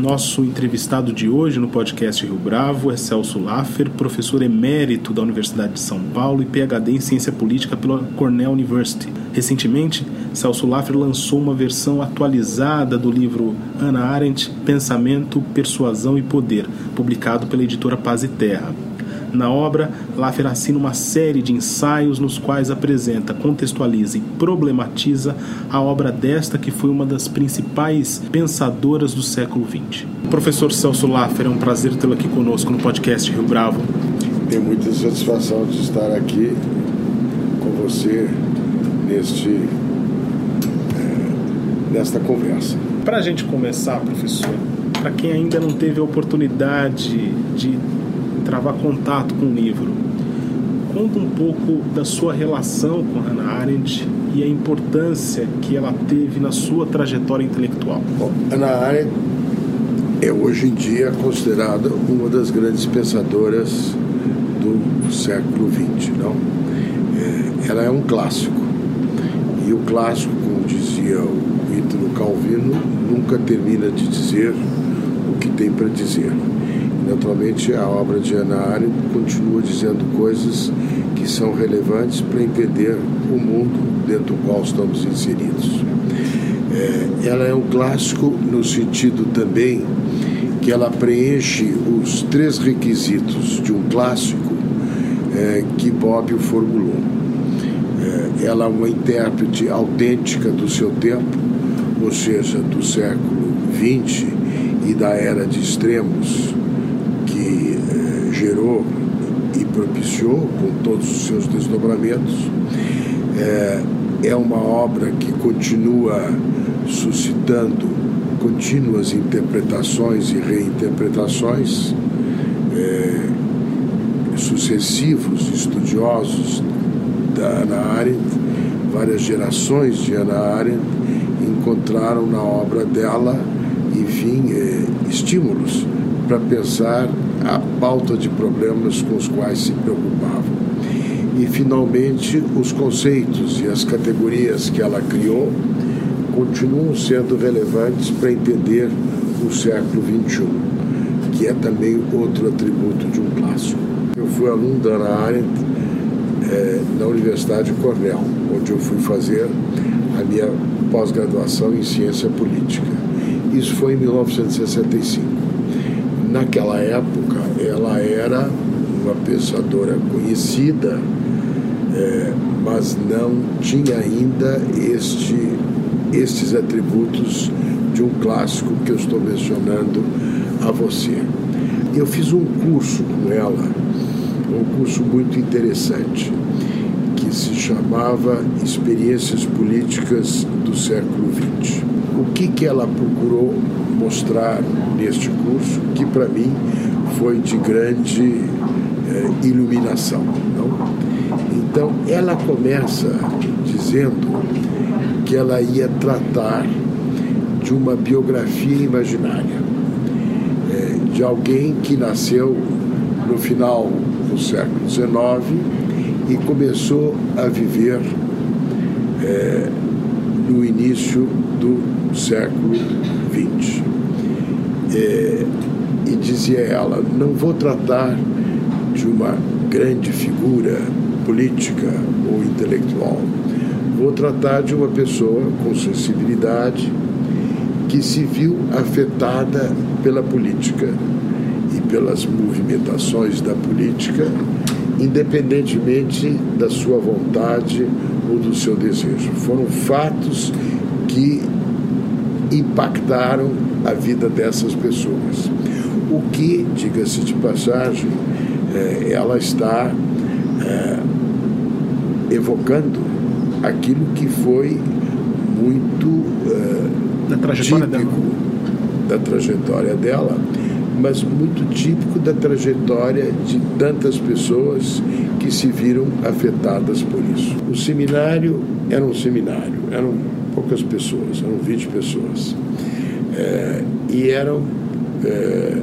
Nosso entrevistado de hoje no podcast Rio Bravo é Celso Laffer, professor emérito da Universidade de São Paulo e PhD em Ciência Política pela Cornell University. Recentemente, Celso Laffer lançou uma versão atualizada do livro Ana Arendt, Pensamento, Persuasão e Poder, publicado pela editora Paz e Terra. Na obra, Laffer assina uma série de ensaios nos quais apresenta, contextualiza e problematiza a obra desta que foi uma das principais pensadoras do século XX. Professor Celso Laffer, é um prazer tê-lo aqui conosco no podcast Rio Bravo. Tenho muita satisfação de estar aqui com você neste, é, nesta conversa. Para a gente começar, professor, para quem ainda não teve a oportunidade de travar contato com o livro. Conta um pouco da sua relação com Hannah Arendt e a importância que ela teve na sua trajetória intelectual. Bom, Hannah Arendt é hoje em dia considerada uma das grandes pensadoras do século XX, não? É, ela é um clássico e o clássico, como dizia o Ítalo Calvino, nunca termina de dizer o que tem para dizer. Naturalmente, a obra de Arendt continua dizendo coisas que são relevantes para entender o mundo dentro do qual estamos inseridos. É, ela é um clássico no sentido também que ela preenche os três requisitos de um clássico é, que Bob formulou. É, ela é uma intérprete autêntica do seu tempo, ou seja, do século XX e da era de extremos gerou e propiciou, com todos os seus desdobramentos. É, é uma obra que continua suscitando contínuas interpretações e reinterpretações. É, sucessivos estudiosos da Ana Arendt, várias gerações de Ana Arendt, encontraram na obra dela, enfim, é, estímulos para pensar a pauta de problemas com os quais se preocupavam. E, finalmente, os conceitos e as categorias que ela criou continuam sendo relevantes para entender o século XXI, que é também outro atributo de um clássico. Eu fui aluno da Ana Arendt é, na Universidade Cornell, onde eu fui fazer a minha pós-graduação em ciência política. Isso foi em 1965 naquela época ela era uma pensadora conhecida, é, mas não tinha ainda este, estes atributos de um clássico que eu estou mencionando a você. Eu fiz um curso com ela, um curso muito interessante, que se chamava Experiências Políticas do Século XX. O que, que ela procurou mostrar neste curso, que para mim foi de grande eh, iluminação. Não? Então, ela começa dizendo que ela ia tratar de uma biografia imaginária, eh, de alguém que nasceu no final do século XIX e começou a viver eh, no início do século XX. É, e dizia ela: não vou tratar de uma grande figura política ou intelectual, vou tratar de uma pessoa com sensibilidade que se viu afetada pela política e pelas movimentações da política, independentemente da sua vontade ou do seu desejo. Foram fatos que impactaram a vida dessas pessoas. O que, diga-se de passagem, é, ela está é, evocando aquilo que foi muito é, da trajetória típico dela. da trajetória dela, mas muito típico da trajetória de tantas pessoas que se viram afetadas por isso. O seminário era um seminário, eram poucas pessoas, eram 20 pessoas. É, e eram é,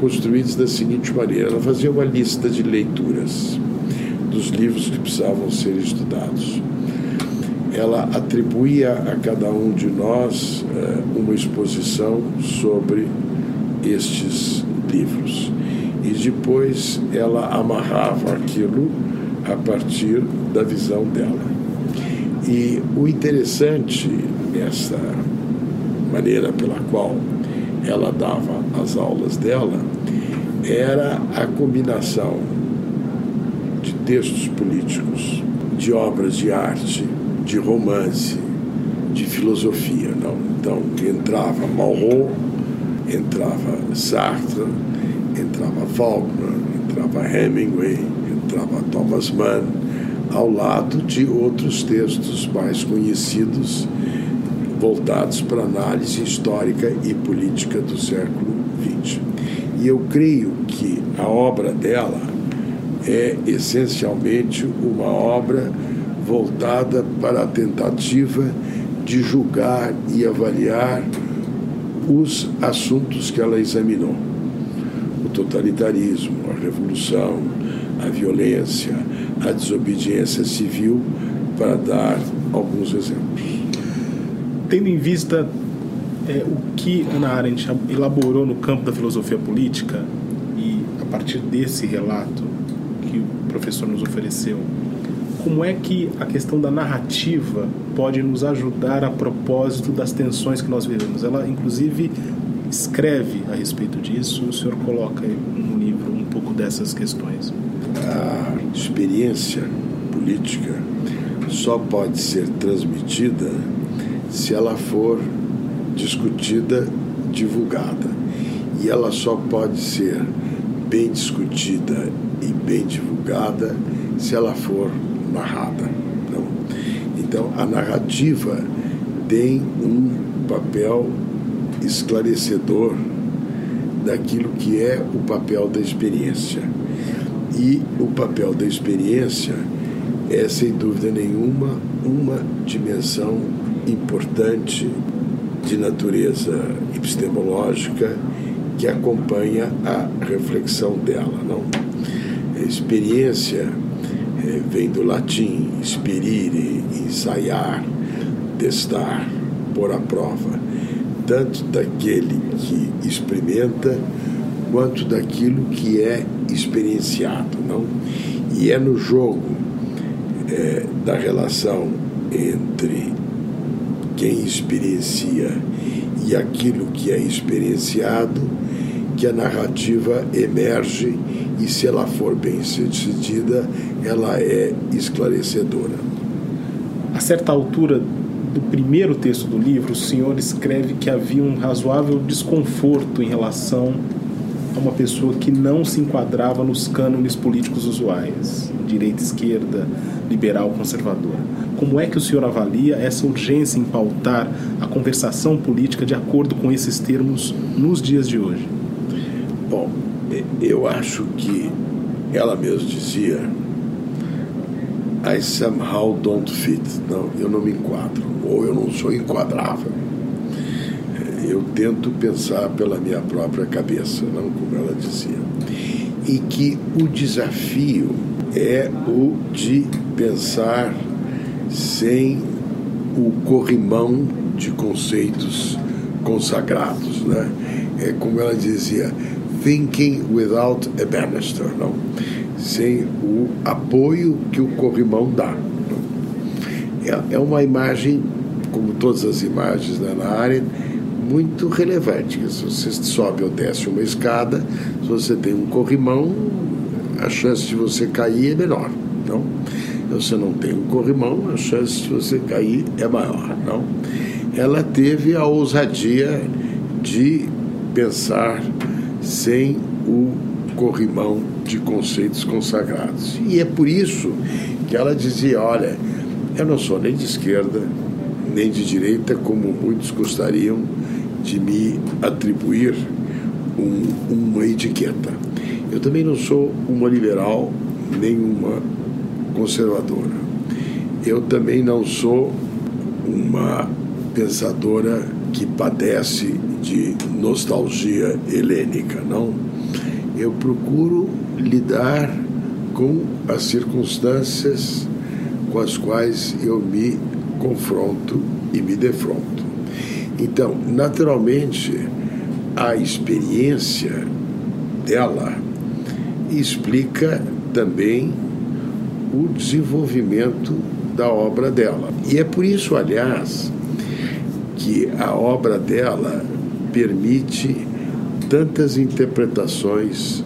construídos da seguinte maneira: ela fazia uma lista de leituras dos livros que precisavam ser estudados. Ela atribuía a cada um de nós é, uma exposição sobre estes livros. E depois ela amarrava aquilo a partir da visão dela. E o interessante nessa maneira pela qual ela dava as aulas dela era a combinação de textos políticos, de obras de arte, de romance, de filosofia. Não? Então entrava Malraux, entrava Sartre, entrava Faulkner, entrava Hemingway, entrava Thomas Mann, ao lado de outros textos mais conhecidos voltados para análise histórica e política do século XX. E eu creio que a obra dela é essencialmente uma obra voltada para a tentativa de julgar e avaliar os assuntos que ela examinou: o totalitarismo, a revolução, a violência, a desobediência civil, para dar alguns exemplos. Tendo em vista é, o que Ana Arendt elaborou no campo da filosofia política e a partir desse relato que o professor nos ofereceu, como é que a questão da narrativa pode nos ajudar a propósito das tensões que nós vivemos? Ela, inclusive, escreve a respeito disso. O senhor coloca no livro um pouco dessas questões. A experiência política só pode ser transmitida se ela for discutida, divulgada. E ela só pode ser bem discutida e bem divulgada se ela for narrada. Não? Então, a narrativa tem um papel esclarecedor daquilo que é o papel da experiência. E o papel da experiência é, sem dúvida nenhuma, uma dimensão importante de natureza epistemológica que acompanha a reflexão dela. Não? A experiência vem do latim esperire, ensaiar, testar, pôr à prova, tanto daquele que experimenta quanto daquilo que é experienciado. Não? E é no jogo é, da relação entre quem experiencia e aquilo que é experienciado, que a narrativa emerge e, se ela for bem sucedida, ela é esclarecedora. A certa altura do primeiro texto do livro, o senhor escreve que havia um razoável desconforto em relação a uma pessoa que não se enquadrava nos cânones políticos usuais, direita, esquerda, liberal, conservadora. Como é que o senhor avalia essa urgência em pautar a conversação política de acordo com esses termos nos dias de hoje? Bom, eu acho que ela mesma dizia I somehow don't fit. Não, eu não me enquadro, ou eu não sou enquadrável. Eu tento pensar pela minha própria cabeça, não como ela dizia. E que o desafio é o de pensar sem o corrimão de conceitos consagrados, né? É como ela dizia, thinking without a banister, não? Sem o apoio que o corrimão dá. É, é uma imagem, como todas as imagens da Ana Arendt, muito relevante. Se você sobe ou desce uma escada, se você tem um corrimão, a chance de você cair é menor. Não? Você não tem um corrimão, a chance de você cair é maior. Não? Ela teve a ousadia de pensar sem o corrimão de conceitos consagrados. E é por isso que ela dizia: olha, eu não sou nem de esquerda, nem de direita, como muitos gostariam de me atribuir um, uma etiqueta. Eu também não sou uma liberal nem uma conservadora. Eu também não sou uma pensadora que padece de nostalgia helênica, não. Eu procuro lidar com as circunstâncias com as quais eu me confronto e me defronto. Então, naturalmente, a experiência dela explica também o desenvolvimento da obra dela. E é por isso, aliás, que a obra dela permite tantas interpretações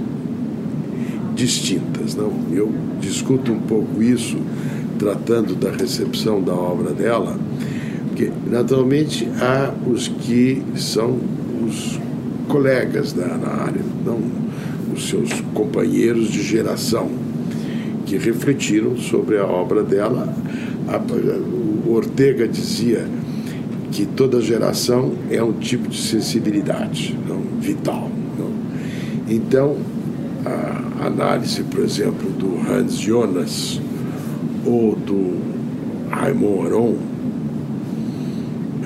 distintas. Não? Eu discuto um pouco isso tratando da recepção da obra dela, porque naturalmente há os que são os colegas da Ana Arendt, não os seus companheiros de geração, que refletiram sobre a obra dela. O Ortega dizia que toda geração é um tipo de sensibilidade não, vital. Não? Então, a análise, por exemplo, do Hans Jonas ou do Raymond Aron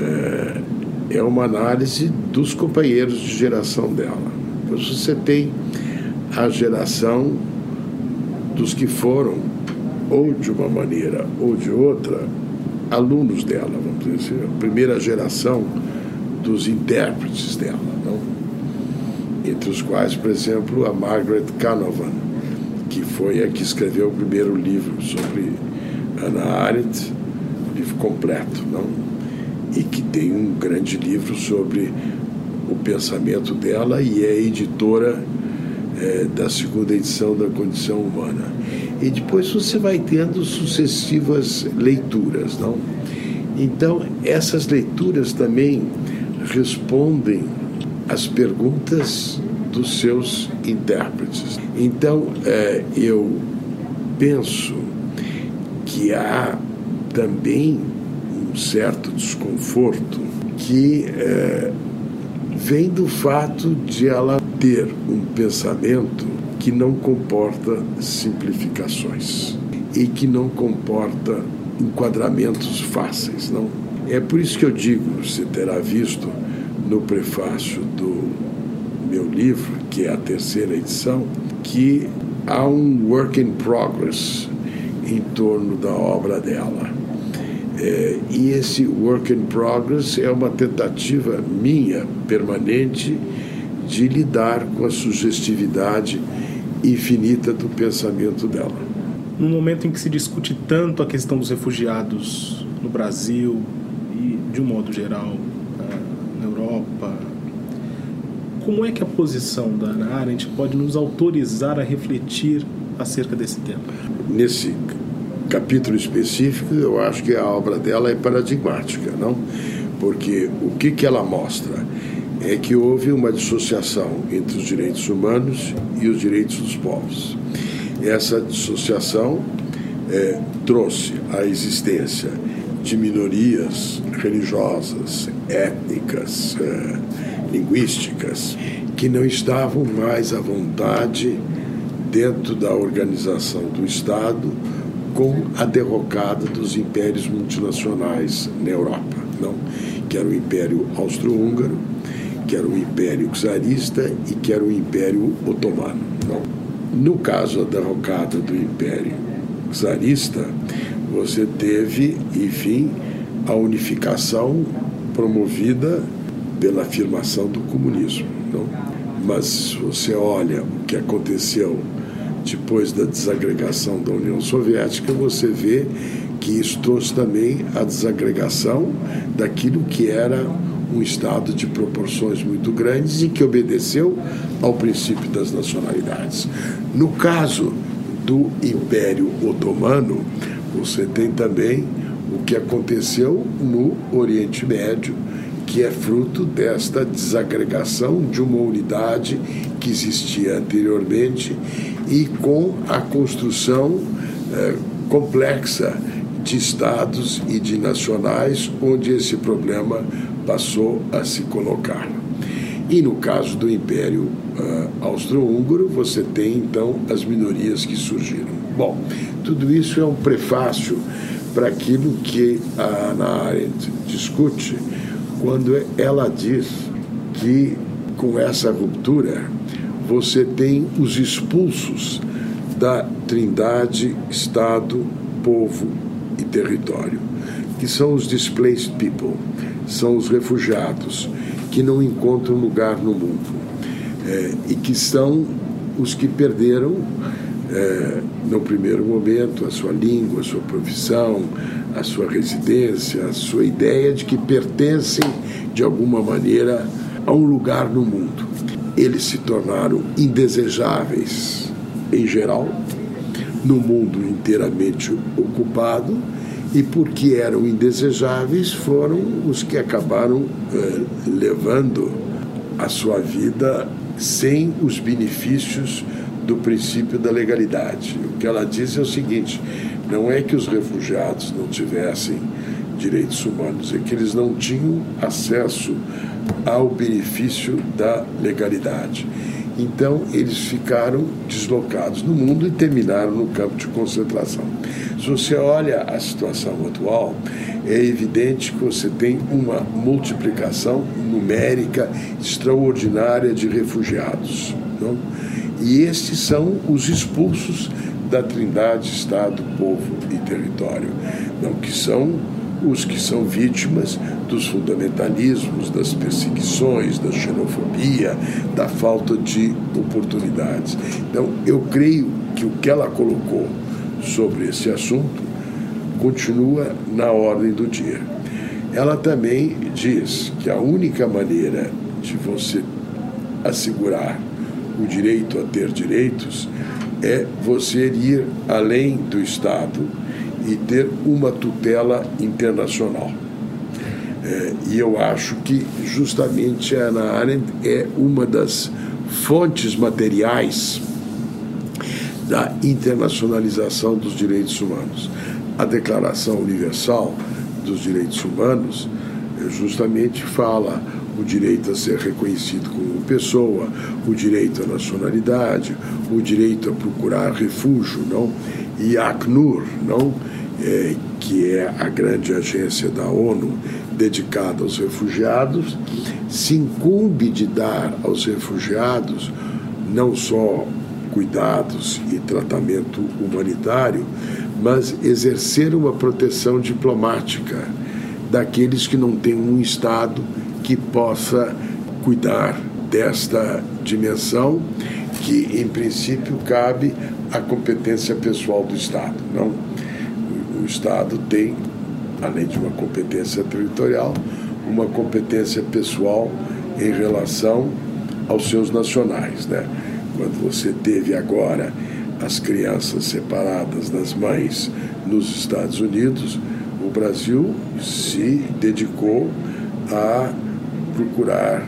é, é uma análise dos companheiros de geração dela. Então, você tem a geração dos que foram, ou de uma maneira ou de outra, alunos dela, vamos dizer assim, a primeira geração dos intérpretes dela, não? entre os quais, por exemplo, a Margaret Canavan, que foi a que escreveu o primeiro livro sobre Ana Arendt, livro completo, não? e que tem um grande livro sobre o pensamento dela e é editora é, da segunda edição da Condição Humana. E depois você vai tendo sucessivas leituras, não? Então, essas leituras também respondem às perguntas dos seus intérpretes. Então, é, eu penso que há também um certo desconforto que é, vem do fato de ela ter um pensamento que não comporta simplificações e que não comporta enquadramentos fáceis, não? É por isso que eu digo, você terá visto no prefácio do meu livro, que é a terceira edição, que há um work in progress em torno da obra dela. É, e esse work in progress é uma tentativa minha, permanente, de lidar com a sugestividade infinita do pensamento dela. No momento em que se discute tanto a questão dos refugiados no Brasil e, de um modo geral, na Europa, como é que a posição da Ana Arendt pode nos autorizar a refletir acerca desse tema? Nesse capítulo específico, eu acho que a obra dela é paradigmática, não? Porque o que, que ela mostra? É que houve uma dissociação entre os direitos humanos e os direitos dos povos. Essa dissociação é, trouxe a existência de minorias religiosas, étnicas, é, linguísticas, que não estavam mais à vontade dentro da organização do Estado com a derrocada dos impérios multinacionais na Europa, não? que era o Império Austro-Húngaro, que era o Império Czarista e que era o Império Otomano. Não. No caso da derrocada do Império Czarista, você teve, enfim, a unificação promovida pela afirmação do comunismo. Mas se você olha o que aconteceu depois da desagregação da União Soviética, você vê que isso trouxe também a desagregação daquilo que era um Estado de proporções muito grandes e que obedeceu ao princípio das nacionalidades. No caso do Império Otomano, você tem também o que aconteceu no Oriente Médio, que é fruto desta desagregação de uma unidade que existia anteriormente e com a construção eh, complexa de estados e de nacionais, onde esse problema passou a se colocar. E no caso do Império uh, Austro-Húngaro, você tem então as minorias que surgiram. Bom, tudo isso é um prefácio para aquilo que a Ana Arendt discute quando ela diz que com essa ruptura você tem os expulsos da trindade Estado, povo e território, que são os displaced people, são os refugiados que não encontram lugar no mundo é, e que são os que perderam é, no primeiro momento a sua língua, a sua profissão, a sua residência, a sua ideia de que pertencem de alguma maneira a um lugar no mundo. Eles se tornaram indesejáveis em geral, no mundo inteiramente ocupado, e porque eram indesejáveis, foram os que acabaram eh, levando a sua vida sem os benefícios do princípio da legalidade. O que ela diz é o seguinte: não é que os refugiados não tivessem direitos humanos, é que eles não tinham acesso ao benefício da legalidade. Então, eles ficaram deslocados no mundo e terminaram no campo de concentração. Se você olha a situação atual, é evidente que você tem uma multiplicação numérica extraordinária de refugiados. Não? E estes são os expulsos da trindade Estado, povo e território, não que são os que são vítimas dos fundamentalismos, das perseguições, da xenofobia, da falta de oportunidades. Então, eu creio que o que ela colocou sobre esse assunto continua na ordem do dia. Ela também diz que a única maneira de você assegurar o direito a ter direitos é você ir além do Estado e ter uma tutela internacional. É, e eu acho que justamente a Ana Arendt é uma das fontes materiais da internacionalização dos direitos humanos. A Declaração Universal dos Direitos Humanos é, justamente fala o direito a ser reconhecido como pessoa, o direito à nacionalidade, o direito a procurar refúgio, não? E a Acnur, não? É, que é a grande agência da ONU dedicada aos refugiados, se incumbe de dar aos refugiados não só cuidados e tratamento humanitário, mas exercer uma proteção diplomática daqueles que não têm um Estado que possa cuidar desta dimensão que, em princípio, cabe à competência pessoal do Estado. Não, o Estado tem, além de uma competência territorial, uma competência pessoal em relação aos seus nacionais, né? Quando você teve agora as crianças separadas das mães nos Estados Unidos, o Brasil se dedicou a procurar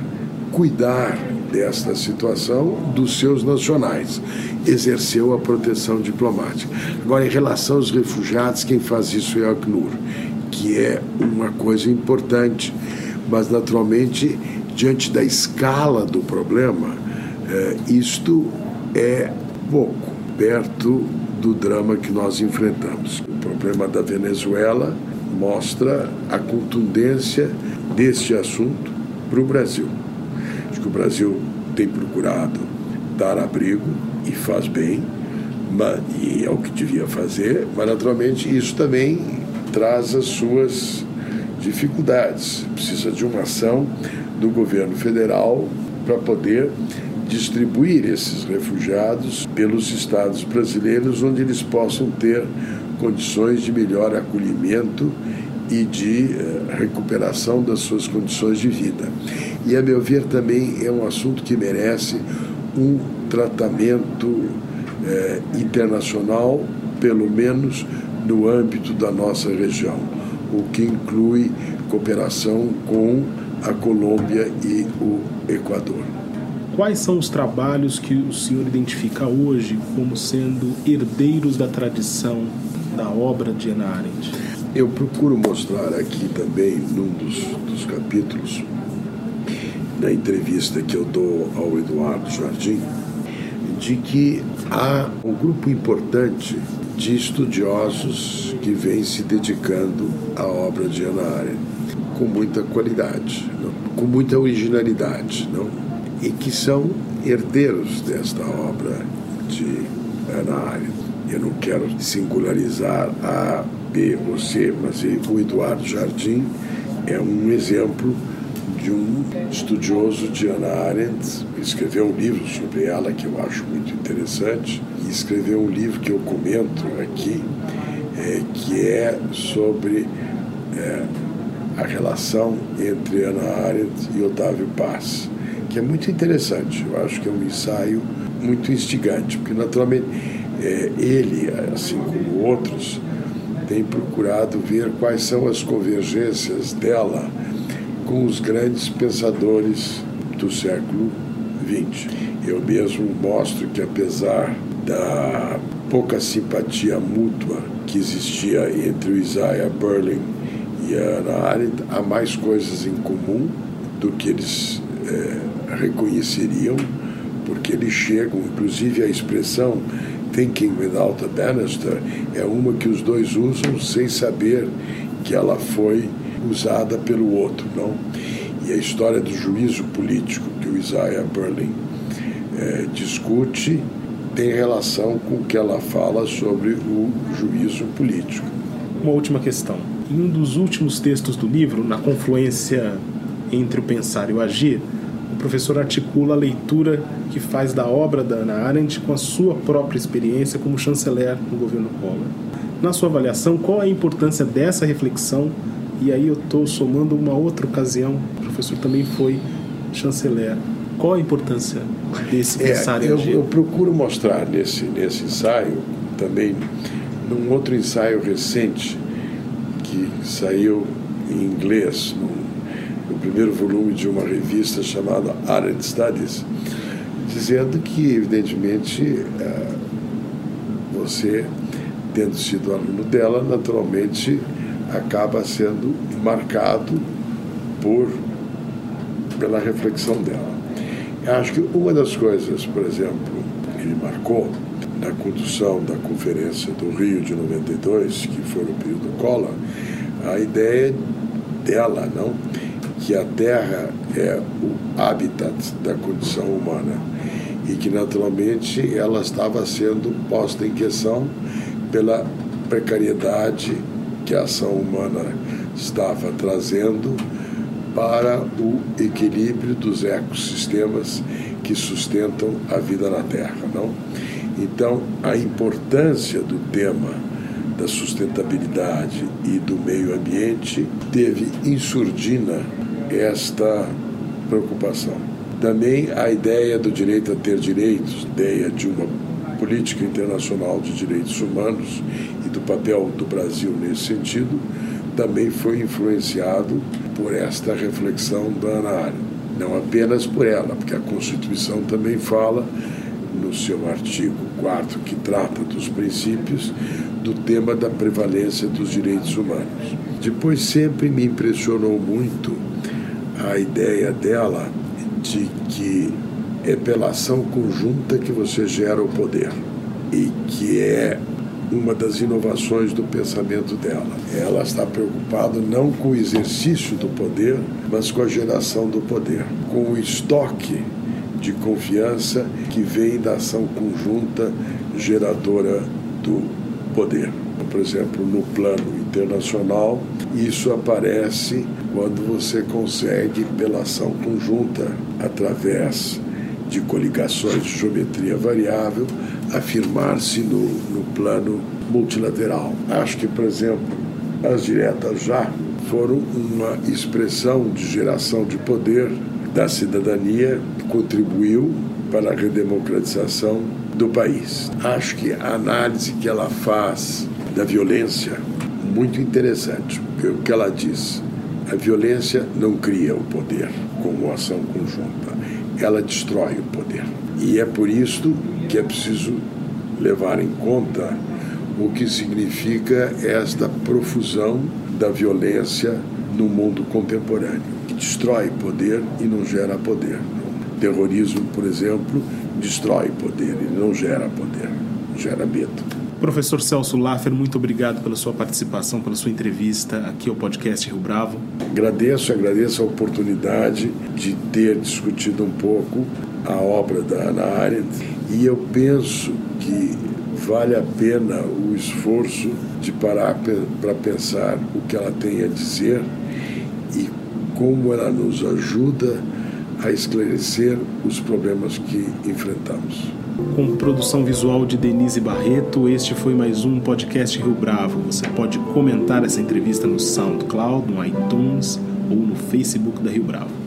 cuidar desta situação dos seus nacionais. Exerceu a proteção diplomática. Agora, em relação aos refugiados, quem faz isso é a Acnur, que é uma coisa importante, mas naturalmente, diante da escala do problema, é, isto é pouco perto do drama que nós enfrentamos. O problema da Venezuela mostra a contundência deste assunto para o Brasil. Que o Brasil tem procurado dar abrigo e faz bem, mas, e é o que devia fazer, mas naturalmente isso também traz as suas dificuldades. Precisa de uma ação do governo federal para poder distribuir esses refugiados pelos estados brasileiros, onde eles possam ter condições de melhor acolhimento e de uh, recuperação das suas condições de vida. E, a meu ver, também é um assunto que merece um tratamento uh, internacional, pelo menos no âmbito da nossa região, o que inclui cooperação com a Colômbia e o Equador. Quais são os trabalhos que o senhor identifica hoje como sendo herdeiros da tradição da obra de Ana Arendt? Eu procuro mostrar aqui também, num dos, dos capítulos, na entrevista que eu dou ao Eduardo Jardim, de que há um grupo importante de estudiosos que vem se dedicando à obra de Ana Arendt com muita qualidade, não? com muita originalidade, não? e que são herdeiros desta obra de Ana Arendt. Eu não quero singularizar A, Ou C, mas o Eduardo Jardim é um exemplo de um estudioso de Ana Arendt, escreveu um livro sobre ela que eu acho muito interessante, e escreveu um livro que eu comento aqui, é, que é sobre é, a relação entre Ana Arendt e Otávio Paz, que é muito interessante. Eu acho que é um ensaio muito instigante, porque naturalmente é, ele, assim como outros, tem procurado ver quais são as convergências dela com os grandes pensadores do século XX. Eu mesmo mostro que, apesar da pouca simpatia mútua que existia entre o Isaiah Berlin e a Hannah Arendt, há mais coisas em comum do que eles é, reconheceriam, porque eles chegam, inclusive a expressão Thinking Without a Banister é uma que os dois usam sem saber que ela foi usada pelo outro, não? E a história do juízo político que o Isaiah Berlin é, discute tem relação com o que ela fala sobre o juízo político. Uma última questão. Em um dos últimos textos do livro, na confluência entre o pensar e o agir, professor articula a leitura que faz da obra da Ana Arendt com a sua própria experiência como chanceler no governo Collor. Na sua avaliação, qual a importância dessa reflexão e aí eu estou somando uma outra ocasião, o professor também foi chanceler. Qual a importância desse é, pensar eu, eu procuro mostrar nesse, nesse ensaio, também num outro ensaio recente, que saiu em inglês, no primeiro volume de uma revista chamada Arendt Studies, dizendo que, evidentemente, eh, você, tendo sido aluno dela, naturalmente acaba sendo marcado por pela reflexão dela. Eu acho que uma das coisas, por exemplo, que me marcou na condução da conferência do Rio de 92, que foi no período Collor, a ideia dela, não, que a Terra é o habitat da condição humana e que naturalmente ela estava sendo posta em questão pela precariedade que a ação humana estava trazendo para o equilíbrio dos ecossistemas que sustentam a vida na Terra, não? Então, a importância do tema da sustentabilidade e do meio ambiente teve em surdina esta preocupação. Também a ideia do direito a ter direitos, ideia de uma política internacional de direitos humanos e do papel do Brasil nesse sentido, também foi influenciado por esta reflexão da Ana Arendt. Não apenas por ela, porque a Constituição também fala, no seu artigo 4, que trata dos princípios, do tema da prevalência dos direitos humanos. Depois sempre me impressionou muito a ideia dela de que é pela ação conjunta que você gera o poder e que é uma das inovações do pensamento dela. Ela está preocupada não com o exercício do poder, mas com a geração do poder, com o estoque de confiança que vem da ação conjunta geradora do poder. Por exemplo, no plano internacional, isso aparece quando você consegue, pela ação conjunta, através de coligações de geometria variável, afirmar-se no, no plano multilateral. Acho que, por exemplo, as diretas já foram uma expressão de geração de poder da cidadania que contribuiu para a redemocratização do país. Acho que a análise que ela faz da violência muito interessante, o que ela diz, a violência não cria o poder como ação conjunta ela destrói o poder. E é por isso que é preciso levar em conta o que significa esta profusão da violência no mundo contemporâneo, que destrói poder e não gera poder. Terrorismo, por exemplo, destrói poder e não gera poder, gera medo. Professor Celso Laffer, muito obrigado pela sua participação, pela sua entrevista aqui ao podcast Rio Bravo. Agradeço, agradeço a oportunidade de ter discutido um pouco a obra da Ana Arendt e eu penso que vale a pena o esforço de parar para pensar o que ela tem a dizer e como ela nos ajuda a esclarecer os problemas que enfrentamos. Com produção visual de Denise Barreto, este foi mais um podcast Rio Bravo. Você pode comentar essa entrevista no SoundCloud, no iTunes ou no Facebook da Rio Bravo.